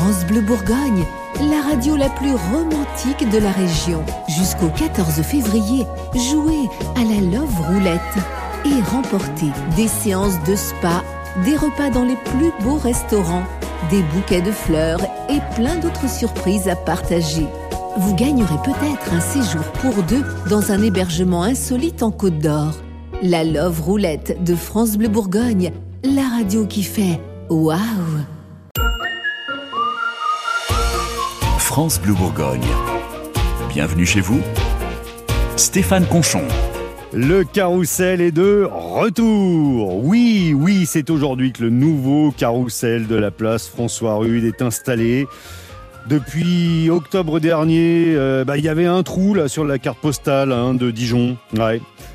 France Bleu Bourgogne, la radio la plus romantique de la région. Jusqu'au 14 février, jouez à la Love Roulette et remportez des séances de spa, des repas dans les plus beaux restaurants, des bouquets de fleurs et plein d'autres surprises à partager. Vous gagnerez peut-être un séjour pour deux dans un hébergement insolite en Côte d'Or. La Love Roulette de France Bleu Bourgogne, la radio qui fait waouh France Bleu Bourgogne. Bienvenue chez vous, Stéphane Conchon. Le carrousel est de retour. Oui, oui, c'est aujourd'hui que le nouveau carrousel de la place François Rude est installé. Depuis octobre dernier, euh, bah, il y avait un trou là sur la carte postale hein, de Dijon.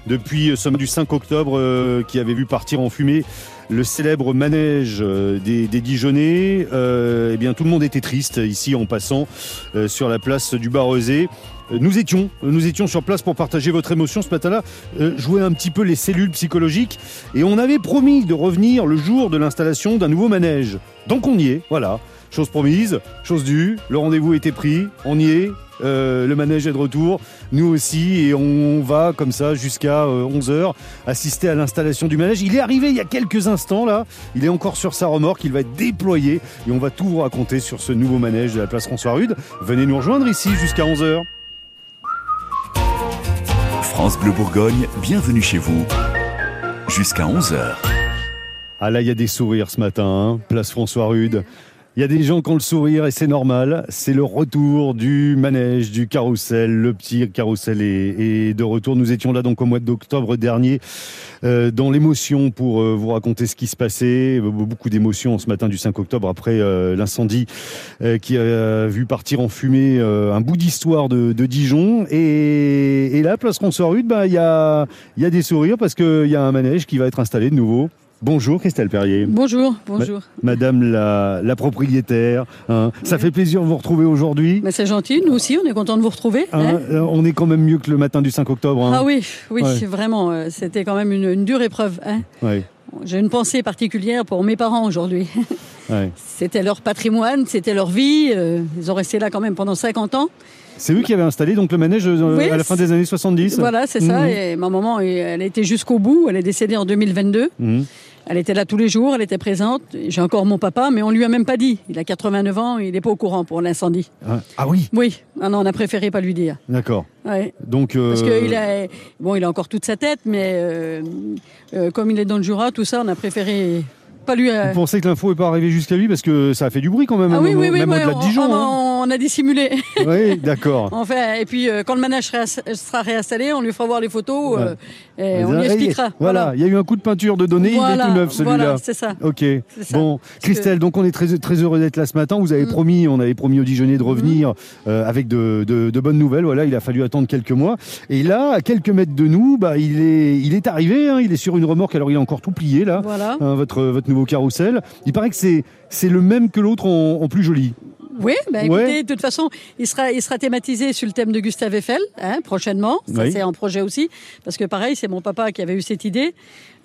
Depuis euh, somme du 5 octobre, euh, qui avait vu partir en fumée le célèbre manège euh, des, des Dijonnais. Euh, eh bien, tout le monde était triste ici en passant sur la place du Barrezé. Euh, Nous étions, nous étions sur place pour partager votre émotion ce matin-là, jouer un petit peu les cellules psychologiques, et on avait promis de revenir le jour de l'installation d'un nouveau manège. Donc on y est, voilà. Chose promise, chose due, le rendez-vous était pris, on y est, euh, le manège est de retour, nous aussi, et on va comme ça jusqu'à 11h assister à l'installation du manège. Il est arrivé il y a quelques instants là, il est encore sur sa remorque, il va être déployé, et on va tout vous raconter sur ce nouveau manège de la place François Rude. Venez nous rejoindre ici jusqu'à 11h. France Bleu Bourgogne, bienvenue chez vous. Jusqu'à 11h. Ah là, il y a des sourires ce matin, hein, place François Rude. Il y a des gens qui ont le sourire et c'est normal. C'est le retour du manège, du carrousel. Le petit carrousel est, est de retour. Nous étions là donc au mois d'octobre dernier euh, dans l'émotion pour euh, vous raconter ce qui se passait. Beaucoup d'émotions ce matin du 5 octobre après euh, l'incendie euh, qui a vu partir en fumée euh, un bout d'histoire de, de Dijon. Et, et là, place François Rude, bah, y, a, il y a des sourires parce qu'il y a un manège qui va être installé de nouveau. Bonjour Christelle Perrier. Bonjour, bonjour. Madame la, la propriétaire, hein. ça fait plaisir de vous retrouver aujourd'hui. Mais c'est gentil, nous aussi, on est content de vous retrouver. Hein, hein. euh, on est quand même mieux que le matin du 5 octobre. Ah oui, oui, Ouais. vraiment, euh, c'était quand même une, une dure épreuve. Ouais, J'ai une pensée particulière pour mes parents aujourd'hui. C'était leur patrimoine, c'était leur vie. euh, ils ont resté là quand même pendant 50 ans. C'est eux qui avaient installé donc le manège euh, Oui, à la fin des années 70. Voilà, c'est ça. Mhm. Et ma maman, elle a été jusqu'au bout. Elle est décédée en 2022. Mhm. Elle était là tous les jours, elle était présente. J'ai encore mon papa, mais on lui a même pas dit. Il a 89 ans, il n'est pas au courant pour l'incendie. Ah, ah oui, Oui, ah non, on a préféré pas lui dire. d'accord. Ouais. Donc, euh, Parce qu'il a, bon, il a encore toute sa tête, mais euh, euh, comme il est dans le Jura, tout ça, on a préféré pas lui. vous pensez que l'info n'est pas arrivée jusqu'à lui parce que ça a fait du bruit quand même, Ah un oui, oui, oui, même ouais, au-delà de on, Dijon. on- hein. on a dissimulé. Oui, d'accord. enfin, et puis euh, quand le manège sera, réinstallé, on lui fera voir les photos euh, et on lui expliquera. Voilà, il y a eu un coup de peinture de données, il est tout neuf celui-là. Voilà, c'est ça. Ok. ça. Bon, Christelle, donc on est très très heureux d'être là ce matin. Vous avez Mm. promis, on avait promis aux Dijonnais de revenir euh, avec de, de- de bonnes nouvelles. Voilà, il a fallu attendre quelques mois. Et là, à quelques mètres de nous, bah il est il est arrivé. hein, il est sur une remorque. Alors il a encore tout plié là. Voilà. hein, votre votre nouveau carrousel. Il paraît que c'est c'est le même que l'autre en, en plus joli. Oui, ben écoutez, Ouais. de toute façon, il sera, il sera thématisé sur le thème de Gustave Eiffel, hein, prochainement. Ça, Oui. c'est en projet aussi. Parce que pareil, c'est mon papa qui avait eu cette idée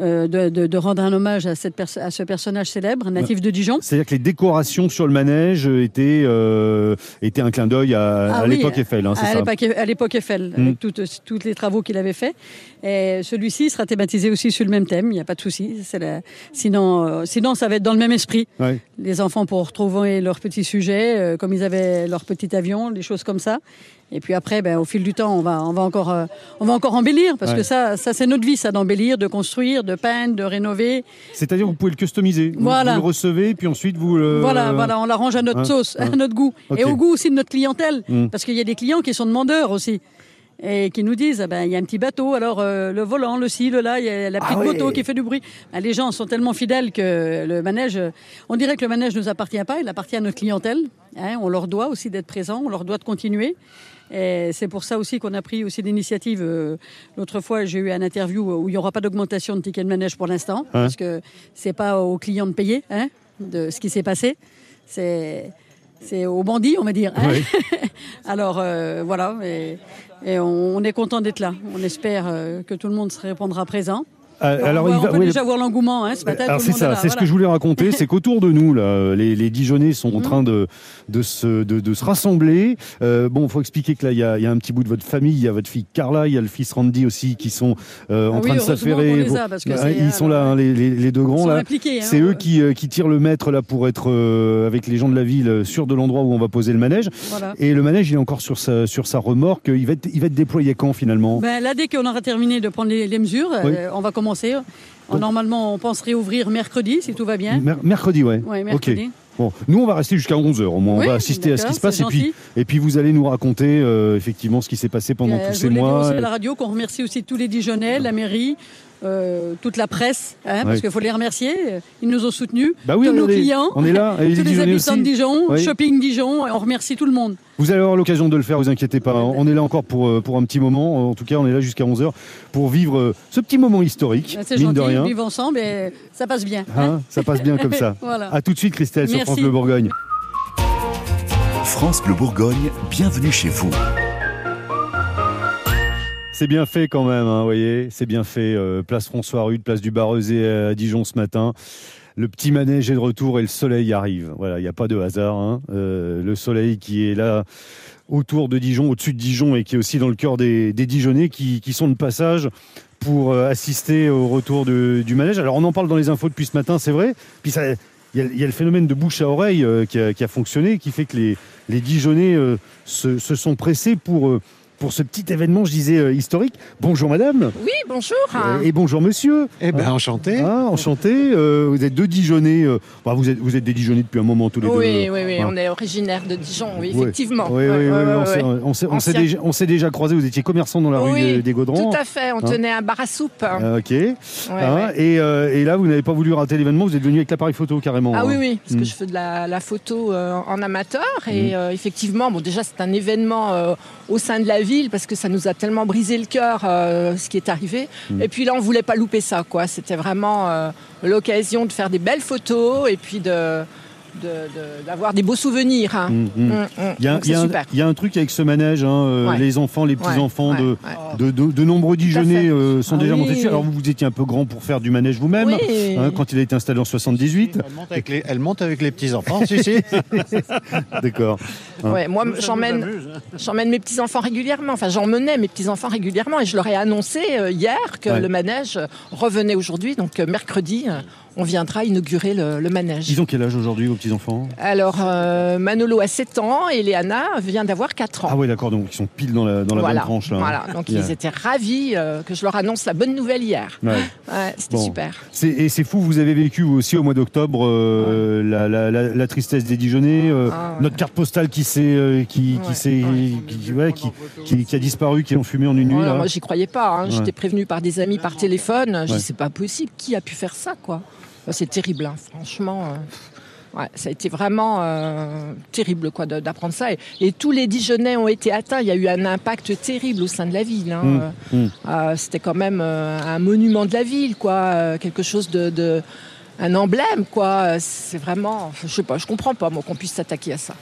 euh, de, de, de rendre un hommage à, cette à ce personnage célèbre, natif de Dijon. C'est-à-dire que les décorations sur le manège étaient euh, étaient un clin d'œil à, Ah à oui, l'époque Eiffel. Hein, c'est à ça. l'époque, à l'époque Eiffel, Mm. avec toutes, tous les travaux qu'il avait faits. Et celui-ci sera thématisé aussi sur le même thème, il n'y a pas de souci. La- Sinon, euh, sinon, ça va être dans le même esprit. Ouais. Les enfants pourront retrouver leurs petits sujets, euh, comme ils avaient leur petit avion, des choses comme ça. Et puis après, ben, au fil du temps, on va, on va, encore, euh, on va encore embellir, parce Ouais. que ça, ça c'est notre vie, ça, d'embellir, de construire, de peindre, de rénover. C'est-à-dire que vous pouvez le customiser. Voilà. Vous, le recevez, puis ensuite vous le. Voilà, voilà, on l'arrange à notre hein, sauce, hein. à notre goût. Et au goût aussi de notre clientèle. Mm. Parce qu'il y a des clients qui sont demandeurs aussi. Et qui nous disent, ah ben, il y a un petit bateau, alors euh, le volant, le ci, le là, il y a la Ah petite ouais. moto qui fait du bruit. Ah, les gens sont tellement fidèles que le manège, on dirait que le manège ne nous appartient pas, il appartient à notre clientèle. Hein, on leur doit aussi d'être présents, on leur doit de continuer. Et c'est pour ça aussi qu'on a pris aussi l'initiative. euh, L'autre fois, j'ai eu un interview où il n'y aura pas d'augmentation de tickets de manège pour l'instant, Hein parce que c'est pas aux clients de payer hein, de ce qui s'est passé. C'est c'est aux bandits, on va dire. hein. Alors euh, voilà, et, et on, on est content d'être là. On espère euh, que tout le monde se répondra présent. Euh, Alors, on, il va- on peut déjà voir l'engouement hein, ce matin. c'est ça, c'est ce que je voulais raconter, c'est qu'autour de nous, là, les, les Dijonais sont Mhm. en train de, de, se, de, de se rassembler. Euh, bon, il faut expliquer que là, il y a, il y a un petit bout de votre famille, il y a votre fille Carla, il y a le fils Randy aussi qui sont euh, en Ah train de s'affairer. qu'on les Bon, a, parce que bah, c'est- ils sont là, alors, hein, les, les- les deux grands là. hein, C'est eux qui, euh, qui tirent le maître là pour être euh, avec les gens de la ville euh, sûr de l'endroit où on va poser le manège. Voilà. Et le manège, il est encore sur sa, sur sa remorque. Il va, être, il va être déployé quand finalement? Ben, là, dès qu'on aura terminé de prendre les, les mesures, Oui. euh, on va commencer. Donc- Normalement, on pense réouvrir mercredi, si tout va bien. Mer- Mercredi, ouais. Oui. Bon, nous on va rester jusqu'à 11h au moins. Oui, on va assister à ce qui se passe c'est et puis, gentil. et puis vous allez nous raconter euh, effectivement ce qui s'est passé pendant Euh, tous ces mois. à la radio qu'on remercie aussi tous les Dijonais, la mairie, euh, toute la presse, hein, Ouais. parce qu'il faut les remercier. Ils nous ont soutenus. Bah oui, tous nos clients, on est là, tous les Dijonais habitants aussi. de Dijon, Oui. Shopping Dijon. On remercie tout le monde. Vous allez avoir l'occasion de le faire, vous inquiétez pas. On est là encore pour, euh, pour un petit moment. En tout cas, on est là jusqu'à 11h pour vivre euh, ce petit moment historique, C'est mine gentil, de rien. vivre ensemble et ça passe bien. hein. Hein, ça passe bien comme ça. Voilà. À tout de suite, Christelle, sur. France Bleu Bourgogne. France Bleu Bourgogne, bienvenue chez vous. C'est bien fait quand même, hein, vous voyez, c'est bien fait. Euh, place François Rude, place du Barrezé à Dijon ce matin. Le petit manège est de retour et le soleil arrive. Voilà, il n'y a pas de hasard. hein. Euh, le soleil qui est là autour de Dijon, au-dessus de Dijon et qui est aussi dans le cœur des, des qui, sont de passage pour euh, assister au retour du manège. Alors on en parle dans les infos depuis ce matin, c'est vrai. Puis il y, a- le phénomène de bouche à oreille qui, a, fonctionné, qui fait que les, les se, sont pressés pour, pour ce petit événement, je disais, euh, historique. Bonjour madame Oui, bonjour. euh, et bonjour monsieur. Eh ben, enchanté. Ah, enchanté. Euh, vous êtes deux Dijonnais. euh, bah, vous, êtes, vous êtes des Dijonnais depuis un moment tous les Oui, deux. oui, oui, Ouais. on est originaire de Dijon, oui, Ouais. effectivement. Oui, oui, oui, oui, on s'est- ouais. déjà, déjà croisé. Vous étiez commerçant dans la rue Oui, des, des Gaudrans. Tout à fait, on Hein tenait un bar à soupe. Ah, ok. Ouais, ouais. Et, euh, et là, vous n'avez pas voulu rater l'événement. Vous êtes venu avec l'appareil photo carrément. Ah hein. oui, oui, parce que je fais de la, la photo euh, en amateur et euh, effectivement, bon, déjà c'est un événement euh, au sein de la ville parce que ça nous a tellement brisé le cœur euh, ce qui est arrivé. Mm. Et puis là, on voulait pas louper ça, quoi. C'était vraiment euh, l'occasion de faire des belles photos et puis de de- de- d'avoir des beaux souvenirs. hein. Il y, a, Donc, il y a c'est un- super. il y a un truc avec ce manège, hein, euh, Ouais. les enfants, les petits-enfants Ouais, de, ouais, de, ouais. de- de nombreux Dijonnais fait. euh, sont Ah déjà oui. montés dessus. Alors vous, vous étiez un peu grand pour faire du manège vous-même, Oui. hein, quand il a été installé en 78. Elle monte avec les, elle monte avec les petits-enfants, si, si. D'accord. Hein. Ouais, moi, j'emmène, mes petits enfants régulièrement. Enfin, j'emmenais mes petits enfants régulièrement et je leur ai annoncé euh, hier que Ouais. le manège revenait aujourd'hui. Donc euh, mercredi, euh, on viendra inaugurer le, le manège. Ils ont quel âge aujourd'hui, vos petits-enfants Alors, euh, Manolo a 7 ans et Léana vient d'avoir 4 ans. Ah oui, d'accord, donc ils sont pile dans la, dans la voilà. bonne tranche. Là, hein. voilà. Donc ils étaient ravis euh, que je leur annonce la bonne nouvelle hier. Ouais. Ouais, c'était Bon. super. C'est- Et c'est fou, vous avez vécu aussi au mois d'octobre euh, la, la- la- la tristesse des Dijonnais, euh, Ah, ouais. notre carte postale qui s'est qui, qui qui, a disparu, qui est enfumée en une nuit. Voilà, là. moi, j'y croyais pas. hein. Ouais. J'étais prévenue par des amis par téléphone. Je Ouais. dis, c'est pas possible. Qui a pu faire ça, quoi? C'est terrible, hein, franchement. euh, ouais, ça a été vraiment euh, terrible, quoi, d'apprendre ça. Et, et tous les Dijonnais ont été atteints. Il y a eu un impact terrible au sein de la ville. hein. Mmh, mmh. euh, C'était quand même euh, un monument de la ville, quoi. quelque chose de, de- un emblème, quoi. C'est vraiment, je sais pas, je comprends pas, moi, qu'on puisse s'attaquer à ça.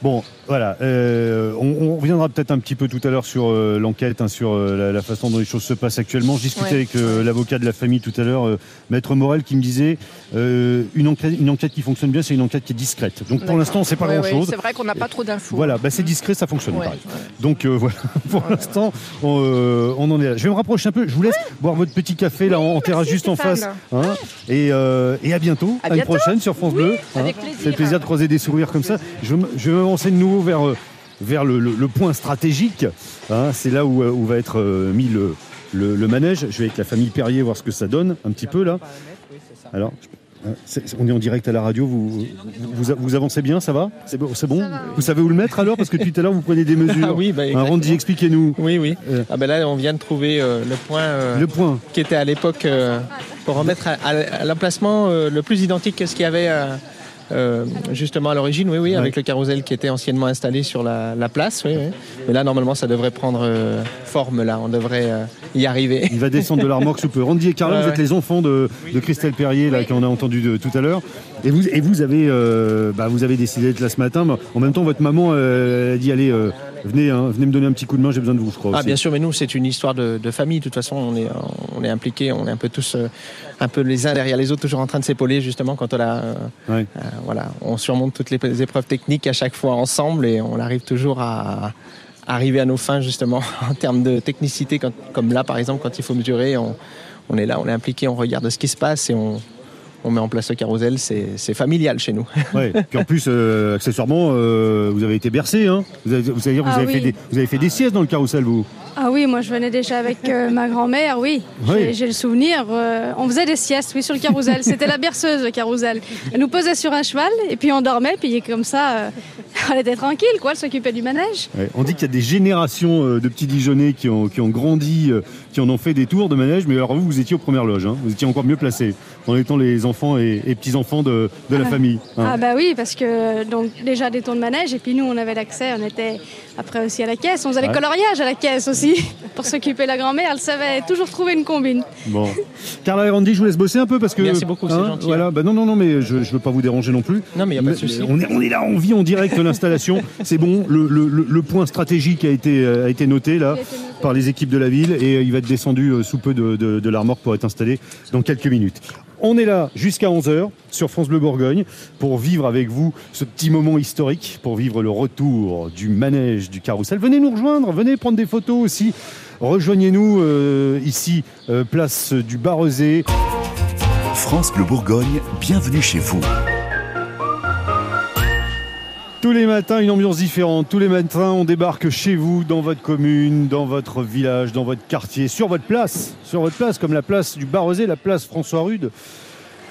Bon, voilà. euh, on, on reviendra peut-être un petit peu tout à l'heure sur euh, l'enquête, hein, sur euh, la, la façon dont les choses se passent actuellement. Je discutais Ouais. avec l'avocat de la famille tout à l'heure, Maître Morel, qui me disait une, enquête, une enquête qui fonctionne bien, c'est une enquête qui est discrète. Donc pour l'instant, on sait pas Ouais, ouais, grand-chose. c'est vrai qu'on n'a pas trop d'infos. Voilà, bah, c'est discret, ça fonctionne. Pareil. Donc voilà, pour l'instant, on, on en est là. Je vais me rapprocher un peu. Je vous laisse boire votre petit café là en, en terrasse juste en face. hein. et, et à bientôt, À à, une prochaine sur France Oui, Bleu. avec Ça plaisir. de croiser des sourires comme ça. Je, vais m- je vais m'avancer de nouveau vers, euh, vers le, le- le point stratégique. hein. C'est là où, euh, où va être euh, mis le, le, manège. Je vais avec la famille Perrier voir ce que ça donne un petit peu là. Alors, c'est- on est en direct à la radio. Vous, vous, avancez bien, ça va? C'est bon, bon? Vous savez où le mettre alors? Parce que tout à l'heure, vous prenez des mesures. Ah oui, bah. Randy, expliquez-nous. Oui, oui. Euh. Ah ben là, on vient de trouver euh, le point euh, Le point. qui était à l'époque pour remettre à, à- à l'emplacement le plus identique que ce qu'il y avait euh, justement à l'origine, oui, oui, Ouais. avec le carrousel qui était anciennement installé sur la, la place, oui, oui. Mais là, normalement, ça devrait prendre euh, forme, là. On devrait euh, y arriver. Il va descendre de la remorque sous peu. Randy et Carla, Ouais, vous êtes ouais. les enfants de, de Christelle Perrier, là, qu'on a entendu de- tout à l'heure. Et vous, et vous avez, bah, vous avez décidé d'être là ce matin. En même temps, votre maman, a dit allez, venez, hein, venez me donner un petit coup de main, j'ai besoin de vous, je crois. Ah aussi. bien sûr, mais nous c'est une histoire de, de famille. De toute façon, on est on est impliqués, on est un peu tous euh, un peu les uns derrière les autres, toujours en train de s'épauler justement quand on a euh, Ouais. euh, voilà, on surmonte toutes les, les épreuves techniques à chaque fois ensemble et on arrive toujours à, à arriver à nos fins justement en termes de technicité, quand- comme là par exemple quand il faut mesurer, on, on est là, on est impliqué, on regarde ce qui se passe et on on met en place le carrousel, c'est familial chez nous. Ouais. Puis en plus, euh, accessoirement, euh, vous avez été bercé. Hein vous, avez, vous, avez, vous, Ah avez oui. fait des, vous avez fait des siestes dans le carrousel, vous Ah oui, moi je venais déjà avec euh, ma grand-mère, oui. Oui. J'ai- le souvenir. euh, on faisait des siestes, oui, sur le carrousel. C'était la berceuse, le carrousel. Elle nous posait sur un cheval et puis on dormait, puis comme ça, euh, elle était tranquille, quoi. Elle s'occupait du manège. Ouais. On dit qu'il y a des générations euh, de petits Dijonnais qui ont, qui ont grandi, qui en ont fait des tours de manège, mais alors vous, vous étiez aux premières loges. Hein vous étiez encore mieux placés en étant les enfants et, et petits-enfants de, de la Ah. famille. hein. Ah bah oui, parce que donc déjà des tours de manège et puis nous on avait l'accès, on était après aussi à la caisse, on faisait Ouais. les coloriages à la caisse aussi pour s'occuper de la grand-mère. Elle savait toujours trouver une combine. Bon. Carla et Randy, je vous laisse bosser un peu parce que. Merci beaucoup, c'est gentil. Voilà. Bah non, non, non, mais je ne veux pas vous déranger non plus. Non, mais il y a pas de souci. On est, on est là, on vit en direct l'installation. C'est bon, le, le- le- le point stratégique a été, euh, a été noté là été noté. par les équipes de la ville et euh, il va être descendu euh, sous peu de, de, de pour être installé dans quelques minutes. On est là jusqu'à 11h sur France Bleu Bourgogne pour vivre avec vous ce petit moment historique, pour vivre le retour du manège du carrousel. Venez nous rejoindre, venez prendre des photos aussi. Rejoignez-nous euh, ici, euh, place du Barrezé. France Bleu Bourgogne, bienvenue chez vous. Tous les matins, une ambiance différente. Tous les matins, on débarque chez vous, dans votre commune, dans votre village, dans votre quartier, sur votre place. Sur votre place, comme la place du Barrezé, la place François Rude,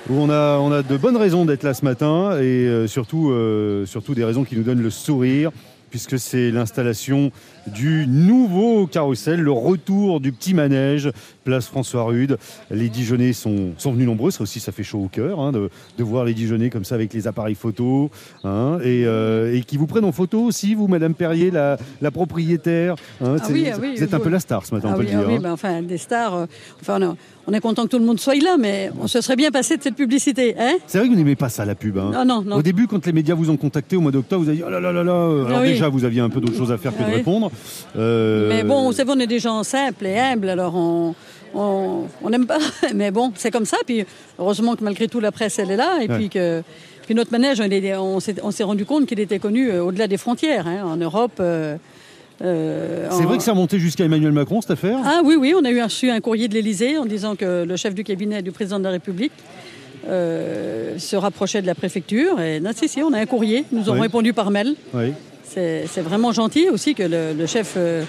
où on a, de bonnes raisons d'être là ce matin et euh, euh, surtout des raisons qui nous donnent le sourire, puisque c'est l'installation du nouveau carrousel, le retour du petit manège, place François Rude. Les Dijonais sont, sont venus nombreux, ça aussi ça fait chaud au cœur hein, de, de voir les Dijonais comme ça avec les appareils photo hein, et, euh, et qui vous prennent en photo aussi, vous, Madame Perrier, la, la propriétaire. hein. Ah oui, ah oui, vous êtes un peu la star ce matin, Ah on peut oui, le ah dire. oui, ben enfin, des stars. euh, enfin, on, est- on est content que tout le monde soit là, mais on se serait bien passé de cette publicité. Hein? C'est vrai que vous n'aimez pas ça, la pub. Ah non, non. Au début, quand les médias vous ont contacté au mois d'octobre, vous avez dit oh là là là là. Alors déjà, vous aviez un peu d'autres choses à faire que de répondre. Euh, Mais bon, vous savez, on est des gens simples et humbles, alors on on n'aime pas. Mais bon, c'est comme ça. Puis heureusement que malgré tout, la presse, elle est là. Et Ouais. puis que puis notre manège, on, est- on s'est on s'est rendu compte qu'il était connu euh, au-delà des frontières, hein, en Europe. euh, euh, C'est en- vrai que c'est remonté jusqu'à Emmanuel Macron cette affaire? Ah oui, oui, on a eu reçu un courrier de l'Élysée en disant que le chef du cabinet du président de la République euh, se rapprochait de la préfecture. Et non, si, si, on a un courrier. Nous Oui. répondu par mail. Oui. C'est vraiment gentil aussi que le, le chef, euh,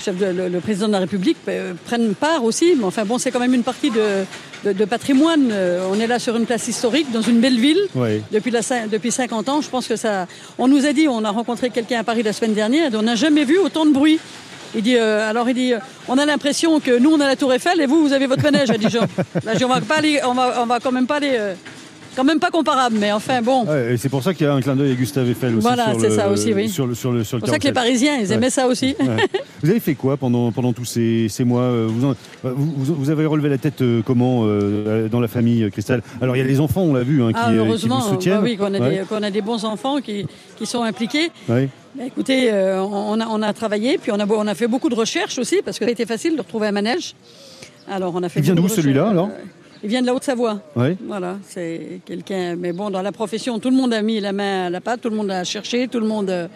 chef de- le, le président de la République euh, prenne part aussi. Mais enfin bon, c'est quand même une partie de, de- de patrimoine. Euh, On est là sur une place historique, dans une belle ville. Oui. Depuis, la, depuis 50 ans, je pense que ça. On nous a dit, on a rencontré quelqu'un à Paris la semaine dernière, et on n'a jamais vu autant de bruit. Il dit, euh, alors il dit, euh, on a l'impression que nous on a la Tour Eiffel et vous vous avez votre manège, a dit Jean. Là, on va pas aller, on va, on va quand même pas aller, euh, quand même pas comparable, mais enfin bon. Ouais, et c'est pour ça qu'il y a un clin d'œil à Gustave Eiffel aussi. Voilà, sur c'est le- ça aussi, oui. Sur le, sur le, sur le C'est pour ça que les. Parisiens, ils Ouais. aimaient ça aussi. Ouais. Vous avez fait quoi pendant, pendant tous ces, ces mois euh, vous, en- vous, vous- avez relevé la tête euh, comment euh, dans la famille, Christelle? Alors il y a les enfants, on l'a vu, hein, qui, Ah, qui heureusement, vous soutiennent. bah oui, qu'on a, des, qu'on a des bons enfants qui, qui sont impliqués. Bah, écoutez, euh, on, a, on a travaillé, puis on a, on a fait beaucoup de recherches aussi, parce que ça a été facile de retrouver un manège. Alors, on a fait Il vient d'où, celui-là, alors? Il vient de la Haute-Savoie. Ouais. Voilà, c'est quelqu'un. Mais bon, dans la profession, tout le monde a mis la main à la pâte, tout le monde a cherché, tout le monde euh,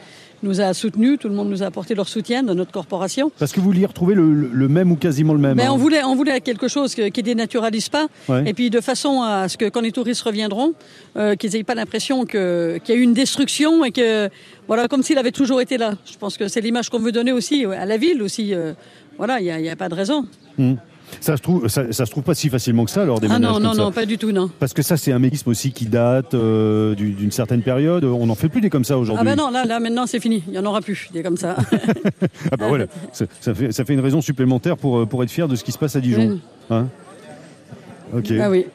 nous a soutenus, tout le monde nous a apporté leur soutien dans notre corporation. Parce que vous vouliez retrouver le, le- le même ou quasiment le même. Mais hein. on voulait, on voulait quelque chose que- qui dénaturalise pas, Ouais. et puis de façon à ce que quand les touristes reviendront, euh, qu'ils n'aient pas l'impression que- qu'il y a eu une destruction et que voilà, comme s'il avait toujours été là. Je pense que c'est l'image qu'on veut donner aussi à la ville aussi. euh, voilà, il n'y a, y pas de raison. Hum. Ça se trouve, ça, ça se trouve pas si facilement que ça lors des Ah non, comme non, ça. non, pas du tout, non. Parce que ça, c'est un mécanisme aussi qui date euh, du- d'une certaine période. On n'en fait plus des comme ça Ah aujourd'hui. ben non, là, là maintenant c'est fini, il n'y en aura plus, des comme ça. Ah bah voilà, ça, ça fait, ça fait une raison supplémentaire pour, euh, pour être fier de ce qui se passe à Dijon. Hein ok. ah oui.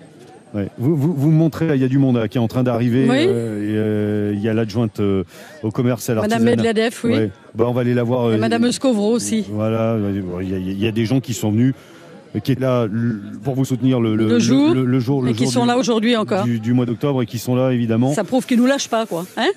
Ouais. Vous, vous, vous me montrez, il y a du monde là, qui est en train d'arriver. Oui. euh, euh, il y a l'adjointe euh, au commerce à Madame l'artisanat. Medvedev, oui. Ouais. Bah, on va aller la voir. Et euh, Madame Escovro aussi. Voilà, il y, a- il y a des gens qui sont venus, euh, qui est là le- pour vous soutenir le, Le jour, le, le jour, le et qui jour sont du, là aujourd'hui encore. du, du mois d'octobre et qui sont là évidemment. Ça prouve qu'ils nous lâchent pas, quoi. Hein?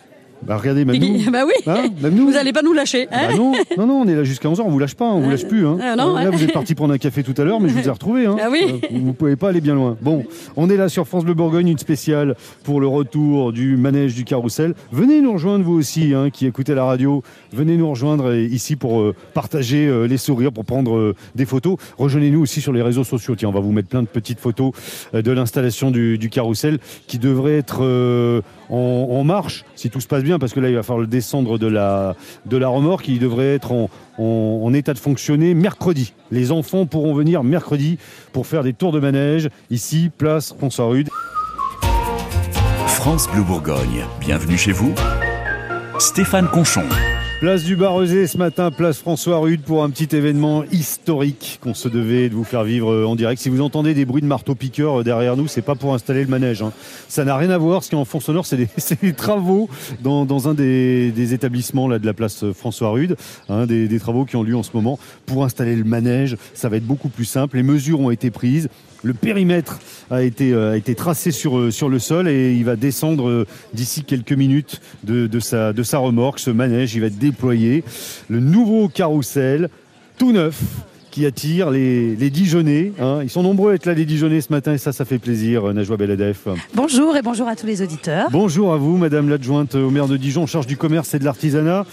Bah regardez, même nous. bah oui. Hein, même nous. Vous n'allez pas nous lâcher. Hein Bah non, non, non, on est là jusqu'à 11h, on vous lâche pas, on vous lâche plus. Hein. Ah, non, Euh, là, vous êtes parti prendre un café tout à l'heure, mais je vous ai retrouvé. Hein. Ah oui. Euh, Vous pouvez pas aller bien loin. Bon, on est là sur France Bleu Bourgogne, une spéciale pour le retour du manège du carrousel. Venez nous rejoindre, vous aussi, hein, qui écoutez la radio. Venez nous rejoindre euh, ici pour euh, partager euh, les sourires, pour prendre des photos. Rejoignez-nous aussi sur les réseaux sociaux. Tiens, on va vous mettre plein de petites photos de l'installation du, du carrousel qui devrait être en marche, si tout se passe bien, parce que là, il va falloir le descendre de la, remorque. Il devrait être en état de fonctionner mercredi. Les enfants pourront venir mercredi pour faire des tours de manège ici, place François Rude. France Bleu Bourgogne, bienvenue chez vous. Stéphane Conchon. Place du Barrezé ce matin, place François Rude pour un petit événement historique qu'on se devait de vous faire vivre euh, en direct. Si vous entendez des bruits de marteau-piqueur euh, derrière nous, c'est pas pour installer le manège. hein. Ça n'a rien à voir. Ce qui est en fond c'est des, travaux dans, un des, établissements de la place euh, François Rude. hein, des travaux qui ont lieu en ce moment pour installer le manège. Ça va être beaucoup plus simple. Les mesures ont été prises. Le périmètre a été, euh, a été tracé sur, euh, sur le sol et il va descendre euh, d'ici quelques minutes de, de sa, de sa remorque. Ce manège, il va être déployé. Le nouveau carrousel, tout neuf, qui attire les, les Dijonais. hein. Ils sont nombreux à être là, les Dijonais, ce matin, et ça, ça fait plaisir, Najwa Beladef. Bonjour et bonjour à tous les auditeurs. Bonjour à vous, Madame l'adjointe au maire de Dijon, en charge du commerce et de l'artisanat.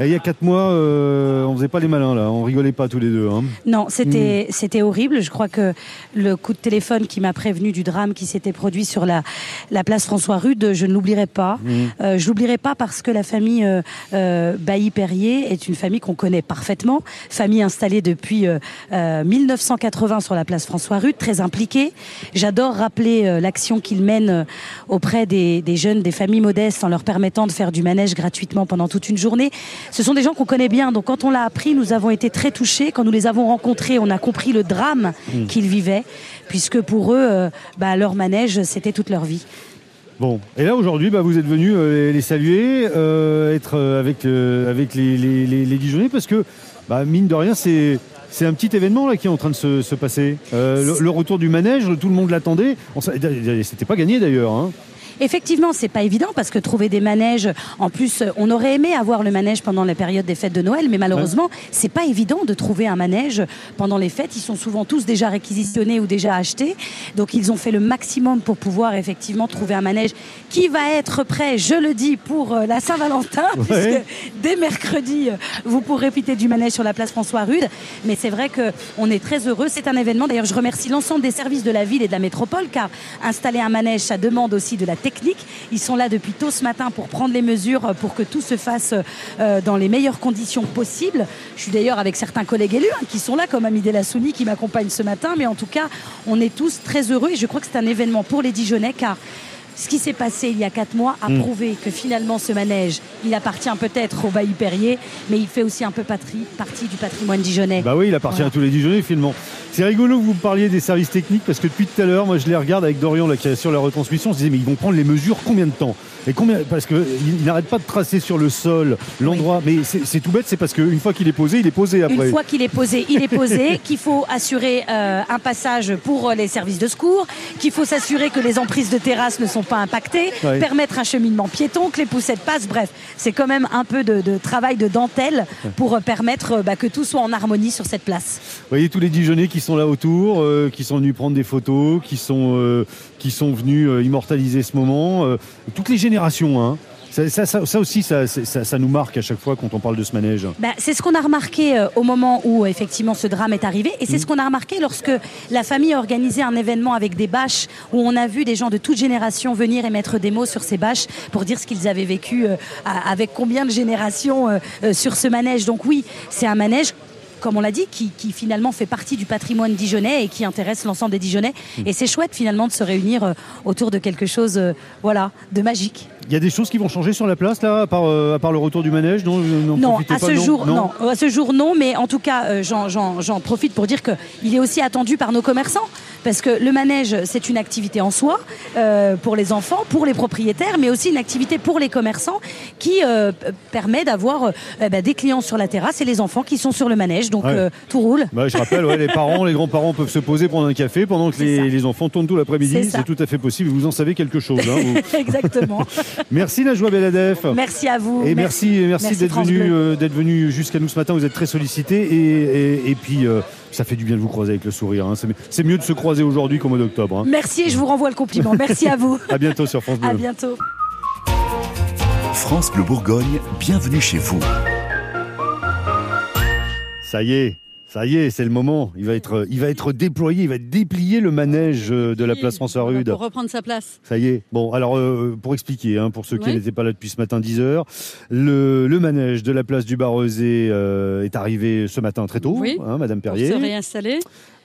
Et il y a quatre mois, euh, on faisait pas les malins, là. On rigolait pas tous les deux. hein. Non, Hmm. c'était c'était horrible. Je crois que le coup de téléphone qui m'a prévenu du drame qui s'était produit sur la, la place François Rude, je ne l'oublierai pas. Hmm. Euh, je l'oublierai pas parce que la famille euh, euh, Bailly-Perrier est une famille qu'on connaît parfaitement. Famille installée depuis euh, euh, 1980 sur la place François Rude, très impliquée. J'adore rappeler euh, l'action qu'ils mènent euh, auprès des, des jeunes, des familles modestes en leur permettant de faire du manège gratuitement pendant toute une journée. Ce sont des gens qu'on connaît bien. Donc quand on l'a appris, nous avons été très touchés. Quand nous les avons rencontrés, on a compris le drame Mm. qu'ils vivaient, puisque pour eux, euh, bah, leur manège, c'était toute leur vie. Bon, et là aujourd'hui, bah, vous êtes venus euh, les saluer, euh, être euh, avec, avec les, les, les, les Dijonais, parce que, bah, mine de rien, c'est. C'est un petit événement là qui est en train de se, se passer. Le, le retour du manège, tout le monde l'attendait. C'était pas gagné d'ailleurs. hein. Effectivement, c'est pas évident parce que trouver des manèges, en plus, euh, on aurait aimé avoir le manège pendant la période des fêtes de Noël, mais malheureusement, c'est pas évident de trouver un manège pendant les fêtes. Ils sont souvent tous déjà réquisitionnés ou déjà achetés, donc ils ont fait le maximum pour pouvoir effectivement trouver un manège qui va être prêt, je le dis, pour euh, la Saint-Valentin, Ouais. puisque dès mercredi, euh, vous pourrez profiter du manège sur la place François Rude. Mais c'est vrai que on est très heureux. C'est un événement. D'ailleurs, je remercie l'ensemble des services de la ville et de la métropole, car installer un manège, ça demande aussi de la technique. Ils sont là depuis tôt ce matin pour prendre les mesures, pour que tout se fasse euh, dans les meilleures conditions possibles. Je suis d'ailleurs avec certains collègues élus hein, qui sont là, comme Amidé Lassouni qui m'accompagne ce matin. Mais en tout cas, on est tous très heureux et je crois que c'est un événement pour les Dijonais, car ce qui s'est passé il y a quatre mois a Hmm. Mm. prouvé que finalement ce manège, il appartient peut-être au Bailly Perrier, mais il fait aussi un peu patrie- partie du patrimoine dijonnais. Bah oui, il appartient Voilà. à tous les Dijonais finalement. C'est rigolo que vous parliez des services techniques parce que depuis tout à l'heure, moi je les regarde avec Dorian là, qui est sur la retransmission, on se disait mais ils vont prendre les mesures combien de temps? Et combien Parce qu'ils n'arrêtent pas de tracer sur le sol l'endroit, mais c'est c'est tout bête, c'est parce qu'une fois qu'il est posé, il est posé après. Une fois qu'il est posé, il est posé, qu'il faut assurer euh, un passage pour euh, les services de secours, qu'il faut s'assurer que les emprises de terrasse ne sont pas impactées, Ouais. permettre un cheminement piéton, que les poussettes passent. Bref, c'est quand même un peu de, de travail de dentelle pour euh, permettre euh, bah, que tout soit en harmonie sur cette place. Vous voyez tous les Dijonais qui sont là autour, euh, qui sont venus prendre des photos, qui sont, euh, qui sont venus euh, immortaliser ce moment. toutes les générations, hein. Ça, ça, ça- ça aussi, ça, nous marque à chaque fois quand on parle de ce manège. Bah, c'est ce qu'on a remarqué euh, au moment où effectivement ce drame est arrivé et c'est Mhm. ce qu'on a remarqué lorsque la famille a organisé un événement avec des bâches où on a vu des gens de toute génération venir et mettre des mots sur ces bâches pour dire ce qu'ils avaient vécu euh, avec combien de générations euh, sur ce manège. Donc oui, c'est un manège comme on l'a dit, qui, qui finalement fait partie du patrimoine dijonnais et qui intéresse l'ensemble des Dijonnais. Mhm. Et c'est chouette finalement de se réunir autour de quelque chose, euh, voilà, de magique. Il y a des choses qui vont changer sur la place là, à part, euh, à part le retour du manège Non, Non, à pas, ce jour, non. À ce jour, non. Mais en tout cas, euh, j'en- profite pour dire qu'il est aussi attendu par nos commerçants, parce que le manège, c'est une activité en soi euh, pour les enfants, pour les propriétaires, mais aussi une activité pour les commerçants qui euh, permet d'avoir euh, eh ben, des clients sur la terrasse et les enfants qui sont sur le manège. Donc Ouais. euh, tout roule. Bah, je rappelle, ouais, les parents, les grands-parents peuvent se poser prendre un café pendant que les, enfants tournent tout l'après-midi. C'est tout à fait possible. Vous en savez quelque chose. hein, vous. Exactement. Merci Najwa Beladef. Merci à vous. Et merci, merci, Merci d'être venu, euh, d'être venu jusqu'à nous ce matin. Vous êtes très sollicité et, et, et puis euh, ça fait du bien de vous croiser avec le sourire. hein. C'est, c'est mieux de se croiser aujourd'hui qu'au mois d'octobre. hein. Merci et je vous renvoie le compliment. Merci à vous. À bientôt sur France Bleu. À bientôt. France Bleu Bourgogne, bienvenue chez vous. Ça y est. Ça y est, c'est le moment. Il va être, il va être déployé, il va déplier le manège euh, de la place François Rude. Pour reprendre sa place. Ça y est. Bon, alors euh, pour expliquer, hein, pour ceux qui n'étaient pas là depuis ce matin 10 heures, le, le manège de la place du Barrezé euh, est arrivé ce matin très tôt, Oui. hein, Madame Pour Perrier, se réinstaller.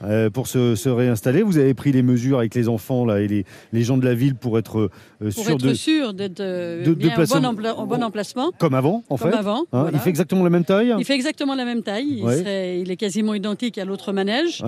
euh, pour se, se réinstaller. Vous avez pris les mesures avec les enfants là et les, les gens de la ville pour être euh, Pour être de, sûr d'être euh, de- bien au placer- bon, emplacement. comme avant en Comme fait. avant, Hein, voilà. Il fait exactement la même taille. Il fait exactement la même taille. Il, Ouais. serait- il est quasiment identique à l'autre manège.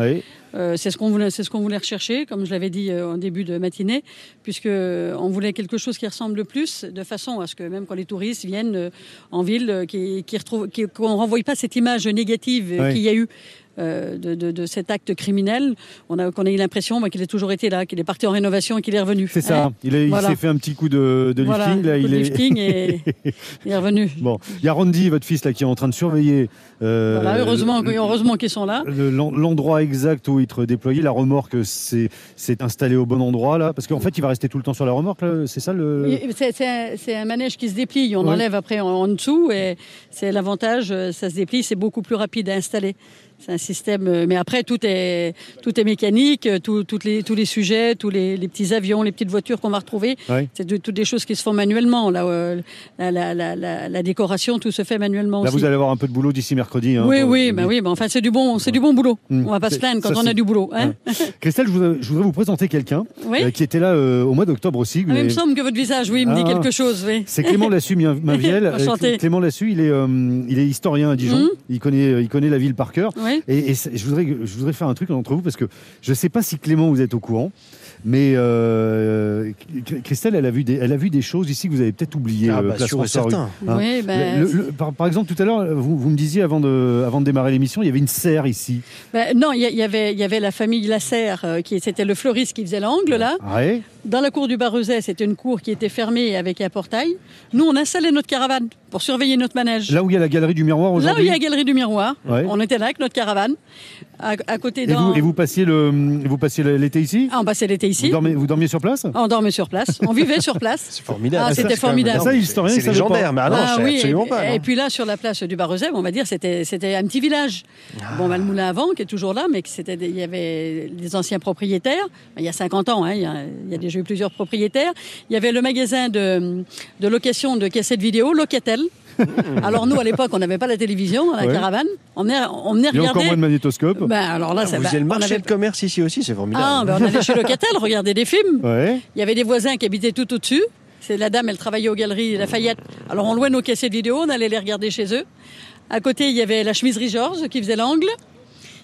Euh, c'est ce qu'on voulait, c'est ce qu'on voulait rechercher, comme je l'avais dit euh, en début de matinée, puisque euh, on voulait quelque chose qui ressemble le plus, de façon à ce que même quand les touristes viennent en ville, qui, qui retrouvent, qu'on renvoie pas cette image négative qu'il y a eu. Euh, de, de- de cet acte criminel, on a, qu'on a eu l'impression qu'il a toujours été là, qu'il est parti en rénovation et qu'il est revenu. C'est ça. Hein il a- il Voilà. s'est fait un petit coup de, de Voilà, lifting là. coup Il est. lifting et il est revenu. Bon, il y a Randy, votre fils là, qui est en train de surveiller. euh, Voilà, heureusement, heureusement qu'ils sont là. le- l'en- L'endroit exact où il te déployé, la remorque c'est c'est installé au bon endroit là, parce qu'en fait il va rester tout le temps sur la remorque, là, c'est ça le. Oui, C'est un, manège qui se déplie, on Ouais. enlève après en, en dessous et c'est l'avantage, euh, ça se déplie, c'est beaucoup plus rapide à installer. C'est un système, euh, mais après tout est tout est mécanique, euh, tout- toutes les tous les sujets, tous les, les petits avions, les petites voitures qu'on va retrouver, c'est de- toutes des choses qui se font manuellement. Là, euh, la, la, la, la- décoration, tout se fait manuellement Là aussi. vous allez avoir un peu de boulot d'ici mercredi. hein, oui, pour- oui, bah oui, bah enfin c'est du bon, c'est du bon boulot. Hmm. On va pas se plaindre quand ça, on a du boulot, hein. Christelle, je voudrais, je voudrais vous présenter quelqu'un Oui. euh, qui était là euh, au mois d'octobre aussi. Ah, mais il me semble que votre visage, oui, me dit Ah. quelque chose, oui. C'est Clément Lassu, Mainvielle. Clément Lassu, il est, il est historien à Dijon. Mhm. Il, connaît, il connaît la ville par cœur. Oui. Et, je, voudrais, je voudrais faire un truc entre vous parce que je ne sais pas si Clément vous êtes au courant, mais euh, Christelle, elle a, vu des, elle a vu des choses ici que vous avez peut-être oubliées. Ah euh, bah, place sûr et François Rude. certain. Hein. Oui, ben, Le- le- par, par exemple, tout à l'heure, vous, vous me disiez avant de, avant de démarrer l'émission, il y avait une serre ici. Ben, non, il y, avait, il y avait la famille Lasserre, euh, qui c'était le fleuriste qui faisait l'angle là. Ouais? Dans la cour du Barrezet, c'était une cour qui était fermée avec un portail. Nous, on installait notre caravane pour surveiller notre manège. Là où il y a la galerie du miroir Là où il aujourd'hui. y a la galerie du miroir, Ouais. on était là avec notre caravane, à, à côté et, dans... vous, et vous passiez le, vous passiez l'été ici Ah, on passait l'été vous ici. dormiez, vous dormiez sur place On dormait sur place. On vivait sur place. C'est formidable. Ah, c'était formidable. Ça, C'est légendaire, pas. mais ah non, sais oui, absolument et, pas. et puis là, sur la place du Barrezet, on va dire, c'était c'était un petit village. Ah. Bon, ben, le moulin à vent, qui est toujours là, mais des- il y avait les anciens propriétaires. Il y a 50 ans, hein, il, y a, il y a déjà eu plusieurs propriétaires. Il y avait le magasin de, de location de cassettes vidéo, Locatel. Alors nous, à l'époque, on n'avait pas la télévision dans la Ouais. caravane. On venait, on venait Il y a encore moins de magnétoscope. Ben, alors là, Ah, ça, vous avez le marché avait- de commerce ici aussi, c'est formidable. Ah, ben, on allait chez Locatel regarder des films. Ouais. Il y avait des voisins qui habitaient tout au-dessus. C'est la dame, elle travaillait aux galeries Lafayette. Alors on louait nos cassettes vidéo, on allait les regarder chez eux. À côté, il y avait la chemiserie Georges qui faisait l'angle.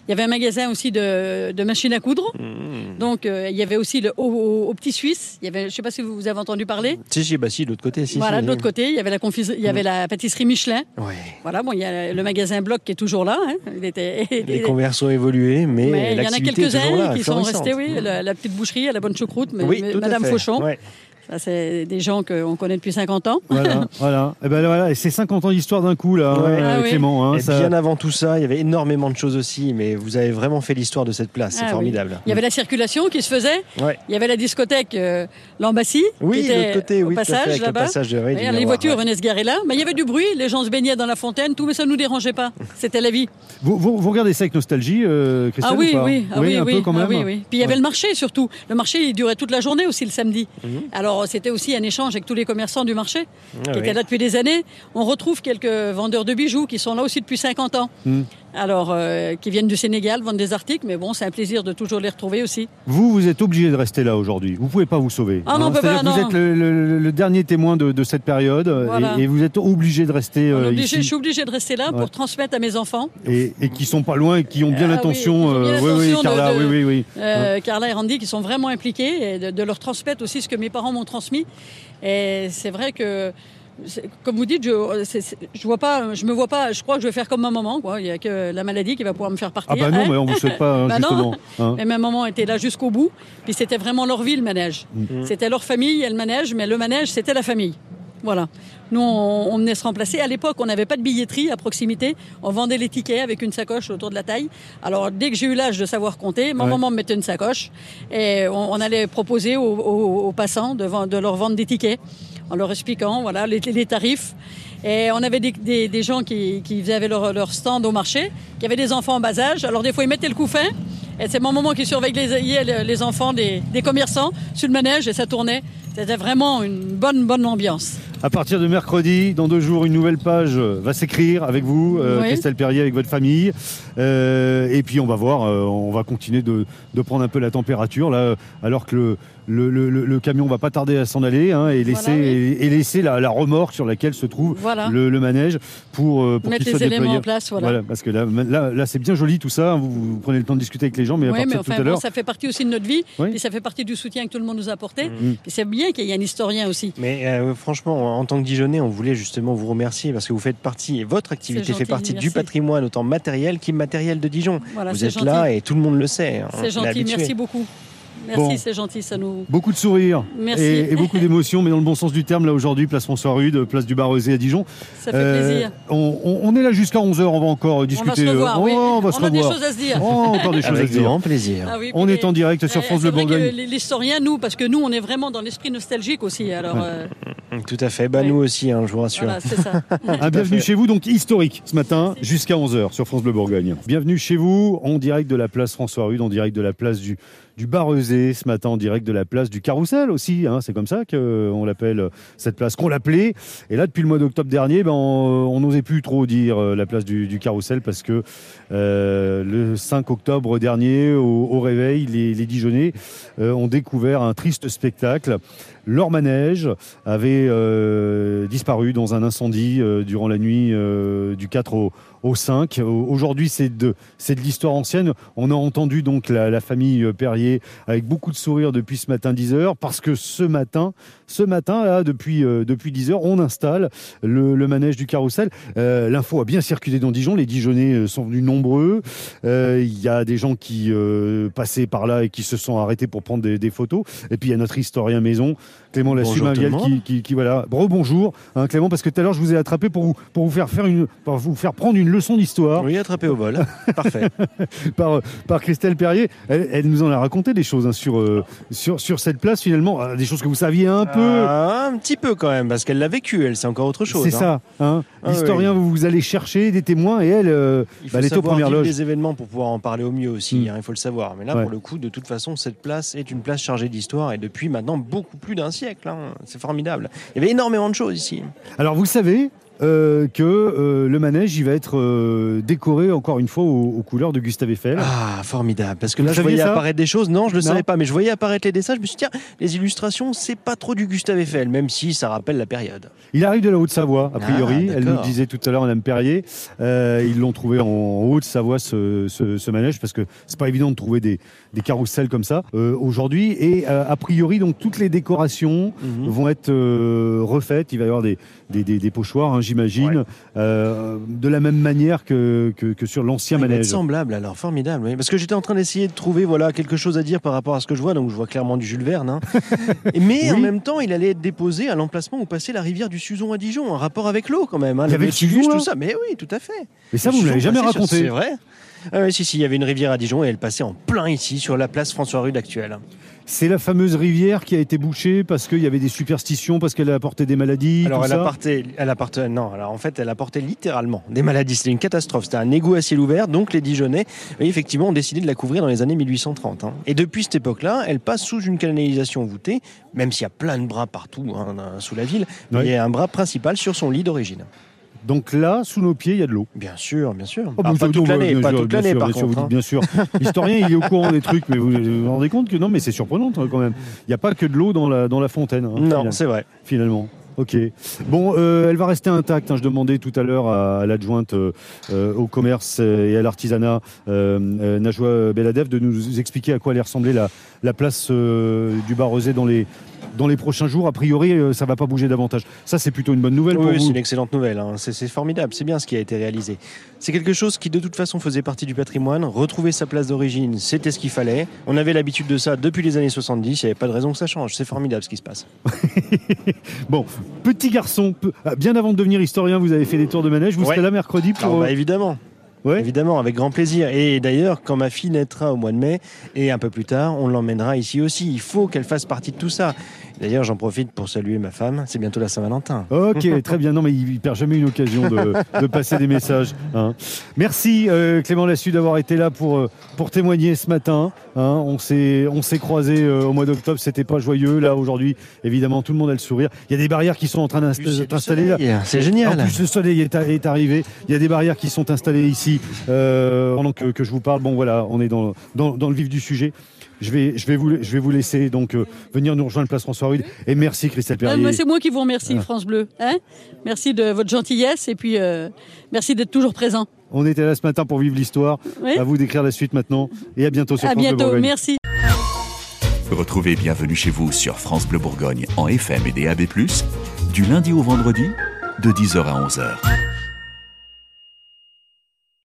Il y avait un magasin aussi de, de machines à coudre. Mmh. Donc euh, il y avait aussi le au, au- au petit Suisse. Il y avait, je ne sais pas si vous avez entendu parler. Si, si, bah si, de l'autre côté. Si, voilà, si, de l'autre côté, il y avait la confis- il y avait la pâtisserie Michelin. Ouais. Voilà, bon, il y a le magasin Bloc qui est toujours là. hein. Il était, Les converses ont évolué, mais, mais il y en a quelques-uns qui sont restés, oui. La, la petite boucherie à la bonne choucroute, mais, Oui, mais Madame. Fauchon. Ouais. C'est des gens qu'on connaît depuis 50 ans. Voilà, voilà. Et ben voilà, et c'est 50 ans d'histoire d'un coup là, Ouais. hein, Ah oui. Clément. hein, Et ça- bien avant tout ça, il y avait énormément de choses aussi, mais vous avez vraiment fait l'histoire de cette place, c'est Ah oui. formidable. Il y avait la circulation qui se faisait. Ouais. Il y avait la discothèque euh, L'Ambassie. Oui, qui de était l'autre côté, au oui, passage là-bas. passage oui, les voitures ouais. venaient se garer là. Mais il y avait du bruit, les gens se baignaient dans la fontaine, tout, mais ça ne nous dérangeait pas. C'était la vie. Vous, vous- vous regardez ça avec nostalgie, euh, Christelle ah oui, ou pas oui, ah oui, un oui, peu quand ah même. oui, oui. Puis il y avait Ouais. le marché surtout. Le marché, il durait toute la journée aussi le samedi. Mhm. Alors c'était aussi un échange avec tous les commerçants du marché Ah qui oui. étaient là depuis des années. On retrouve quelques vendeurs de bijoux qui sont là aussi depuis 50 ans. Mhm. Alors, euh, qui viennent du Sénégal, vendent des articles, mais bon, c'est un plaisir de toujours les retrouver aussi. Vous, vous êtes obligé de rester là aujourd'hui. Vous pouvez pas vous sauver. Ah non, Vous non. êtes le, le- le dernier témoin de, de cette période Voilà. et, et vous êtes obligé de rester euh, obligé- ici. je suis obligée de rester là Ouais. pour transmettre à mes enfants. Et, et qui sont pas loin et qui ont bien Ah oui, l'intention. euh, oui, oui, de- Carla, de- oui, oui, oui. Euh, Carla et Randy qui sont vraiment impliqués et de, leur transmettre aussi ce que mes parents m'ont transmis. Et c'est vrai que, comme vous dites, je, je vois pas, je me vois pas. Je crois que je vais faire comme ma maman. Quoi. Il y a que la maladie qui va pouvoir me faire partir. Ah bah non, hein. mais on vous souhaite pas hein, Bah justement. hein. Mais ma maman était là jusqu'au bout. Puis c'était vraiment leur vie, le manège. Mm. C'était leur famille et le manège, mais le manège, c'était la famille. Voilà. Nous, on, on venait se remplacer. À l'époque, on n'avait pas de billetterie à proximité. On vendait les tickets avec une sacoche autour de la taille. Alors, dès que j'ai eu l'âge de savoir compter, ma Ouais. maman me mettait une sacoche et on, on allait proposer aux, aux- aux passants de, de leur vendre des tickets en leur expliquant voilà, les, les tarifs. Et on avait des, des- des gens qui, qui avaient leur, leur stand au marché, qui avaient des enfants en bas âge. Alors, des fois, ils mettaient le couffin. Et c'est mon maman qui surveillait les enfants des, des commerçants sur le manège et ça tournait. C'était vraiment une bonne, bonne ambiance. À partir de mercredi, dans deux jours, une nouvelle page euh, va s'écrire avec vous, euh, Oui. Christelle Perrier, avec votre famille. Euh, et puis on va voir, euh, on va continuer de, de prendre un peu la température là, alors que le, le, le- le- camion va pas tarder à s'en aller hein, et laisser, Voilà, oui. et, et laisser la, la remorque sur laquelle se trouve Voilà. le, le manège pour, euh, pour Mettre les soit éléments déployé. en place, voilà. parce que là, là, là, c'est bien joli tout ça. hein, Vous, vous prenez le temps de discuter avec les gens, mais Oui, mais de tout enfin, à bon, l'heure. ça fait partie aussi de notre vie. Oui. Et ça fait partie du soutien que tout le monde nous a apporté. Mm. Et c'est bien qu'il y ait un historien aussi. Mais euh, franchement, en tant que Dijonais, on voulait justement vous remercier parce que vous faites partie, et votre activité fait partie du patrimoine autant matériel qu'immatériel de Dijon. Voilà, vous êtes gentil. là et tout le monde le sait. hein, C'est gentil, merci beaucoup. Merci, Bon. c'est gentil, ça nous. Beaucoup de sourires Merci. et, et beaucoup d'émotions, mais dans le bon sens du terme, là aujourd'hui, place François Rude, place du Barrezé à Dijon. Ça fait Euh, plaisir. On, on- on est là jusqu'à 11h, on va encore euh, On va discuter. se revoir, euh, oui. oh, on va se a des choses à se dire. Oh, encore des choses à se dire. grand plaisir. Ah oui, On est en direct sur Eh, France que Bourgogne. L'historien, nous, parce que nous, on est vraiment dans l'esprit nostalgique aussi. Alors, euh, Tout à fait. Bah, Oui. Nous aussi, hein, je vous rassure. voilà, c'est ça. Un bienvenue chez vous, donc historique ce matin jusqu'à 11h sur France Bleu Bourgogne. Bienvenue chez vous en direct de la place François Rude, en direct de la place du, du Barrezé, ce matin en direct de la place du Carrousel aussi. hein, c'est comme ça qu'on l'appelle euh, cette place, qu'on l'appelait. Et là, depuis le mois d'octobre dernier, ben, on n'osait plus trop dire euh, la place du, Carrousel parce que euh, le 5 octobre dernier, au, réveil, les, les Dijonais euh, ont découvert un triste spectacle. Leur manège avait euh, disparu dans un incendie euh, durant la nuit euh, du 4 au, au 5. Au- Aujourd'hui, c'est de, c'est de l'histoire ancienne. On a entendu donc la, famille euh, Perrier avec beaucoup de sourires depuis ce matin 10 heures parce que ce matin, là, depuis euh, depuis 10 heures, on installe le, manège du carrousel. Euh, L'info a bien circulé dans Dijon. Les Dijonais sont venus nombreux. Il y a des gens qui passaient par là et qui se sont arrêtés pour prendre des photos. Et puis il y a notre historien maison, Clément Bonjour Lassumaviel, qui, qui, qui, voilà. Rebonjour, hein, Clément, parce que tout à l'heure je vous ai attrapé pour vous pour vous faire faire une, pour vous faire prendre une leçon d'histoire Oui, attrapé au vol. Parfait. par, par Christelle Perrier. Elle, elle nous en a raconté des choses hein, sur, euh, sur, sur cette place finalement, Euh, des choses que vous saviez un peu. Ah, un petit peu quand même, parce qu'elle l'a vécu, elle, c'est encore autre chose. C'est hein. ça. Hein. Ah L'historien, vous, vous allez chercher des témoins et elle, euh, Il faut bah, elle était aux savoir premières loges. des événements pour pouvoir en parler au mieux aussi, Mm. hein, il faut le savoir. Mais là, Ouais. pour le coup, de toute façon, cette place est une place chargée d'histoire et depuis maintenant beaucoup plus d'un siècle. Hein. C'est formidable. Il y avait énormément de choses ici. Alors vous savez euh, que euh, le manège, il va être euh, décoré encore une fois aux, aux couleurs de Gustave Eiffel. Ah, formidable. Parce que Vous là, je voyais apparaître des choses. Non, je le Non. savais pas, mais je voyais apparaître les dessins. Je me suis dit, tiens, les illustrations, c'est pas trop du Gustave Eiffel, même si ça rappelle la période. Il arrive de la Haute-Savoie, a Ah, priori. Elle nous disait tout à l'heure, Madame Perrier. Ils l'ont trouvé en Haute-Savoie, ce, ce- ce manège, parce que c'est pas évident de trouver des, des carousels comme ça aujourd'hui. Et a priori, donc toutes les décorations Mhm. vont être refaites. Il va y avoir des, des, des- des pochoirs, hein, j'imagine, Ouais. euh, de la même manière que, que, que sur l'ancien manège. semblable alors, formidable. oui. Parce que j'étais en train d'essayer de trouver voilà quelque chose à dire par rapport à ce que je vois, donc je vois clairement du Jules Verne. hein. Mais en Oui. même temps, il allait être déposé à l'emplacement où passait la rivière du Suzon à Dijon, en rapport avec l'eau quand même. hein, Il y avait le Suzon, tout ça. Mais oui, tout à fait. Mais ça, vous ne l'avez jamais raconté. C'est vrai. Ah ouais, si, si, il y avait une rivière à Dijon et elle passait en plein ici, sur la place François Rude actuelle. C'est la fameuse rivière qui a été bouchée parce qu'il y avait des superstitions, parce qu'elle a apporté des maladies. Alors tout elle ça. apportait, elle apportait, non, alors en fait elle apportait littéralement des maladies. C'était une catastrophe. C'était un égout à ciel ouvert. Donc les Dijonais, effectivement, ont décidé de la couvrir dans les années 1830. hein. Et depuis cette époque-là, elle passe sous une canalisation voûtée, même s'il y a plein de bras partout hein, sous la ville. mais. Il y a un bras principal sur son lit d'origine. Donc là, sous nos pieds, il y a de l'eau. Bien sûr, bien sûr. Oh, Ah, pas toute l'année, bien pas sûr, toute bien l'année sûr, par bien sûr, contre. hein. bien sûr. L'historien, il est au courant des trucs, mais vous vous rendez compte que non, mais c'est surprenant hein, quand même. Il n'y a pas que de l'eau dans la, dans la fontaine. hein, Non, c'est vrai. finalement. Ok. Bon, euh, elle va rester intacte. hein. Je demandais tout à l'heure à, à l'adjointe euh, euh, au commerce et à l'artisanat, euh, Najwa Beladev, de nous expliquer à quoi allait ressembler la, la place du bar Rosé dans les, dans les prochains jours. A priori, euh, ça va pas bouger davantage. Ça, c'est plutôt une bonne nouvelle pour Oui, c'est une excellente nouvelle. hein. C'est formidable. C'est bien ce qui a été réalisé. C'est quelque chose qui, de toute façon, faisait partie du patrimoine. Retrouver sa place d'origine, c'était ce qu'il fallait. On avait l'habitude de ça depuis les années 70. Il n'y avait pas de raison que ça change. C'est formidable ce qui se passe. Bon, petit garçon, ah, bien avant de devenir historien, vous avez fait des tours de manège. Vous Ouais. serez là mercredi pour. Alors, bah, euh, évidemment. ouais Évidemment, avec grand plaisir. Et d'ailleurs, quand ma fille naîtra au mois de mai, et un peu plus tard, on l'emmènera ici aussi. Il faut qu'elle fasse partie de tout ça. D'ailleurs, j'en profite pour saluer ma femme. C'est bientôt la Saint-Valentin. Ok, très bien. Non, mais il, perd jamais une occasion de, de passer des messages. hein. Merci euh, Clément Lassu d'avoir été là pour, euh, pour témoigner ce matin. hein. On s'est croisés euh, au mois d'octobre, c'était pas joyeux. Là aujourd'hui, évidemment, tout le monde a le sourire. Il y a des barrières qui sont en train d'installer là. soleil. C'est En génial. plus, le soleil est, est arrivé. Il y a des barrières qui sont installées ici euh, pendant que, que je vous parle. Bon, voilà, on est dans, dans, dans le vif du sujet. Je vais, je vais, vous, je vais vous laisser donc euh, venir nous rejoindre place François Rude. Et merci Christelle Perrier. C'est moi qui vous remercie, Ah. France Bleu. Hein merci de votre gentillesse et puis euh, merci d'être toujours présent. On était là ce matin pour vivre l'histoire. Oui. À vous d'écrire la suite maintenant. Et à bientôt sur À France Bleu bientôt. Bourgogne. Merci. Retrouvez Bienvenue chez vous sur France Bleu Bourgogne en FM et DAB+, du lundi au vendredi, de 10h à 11h.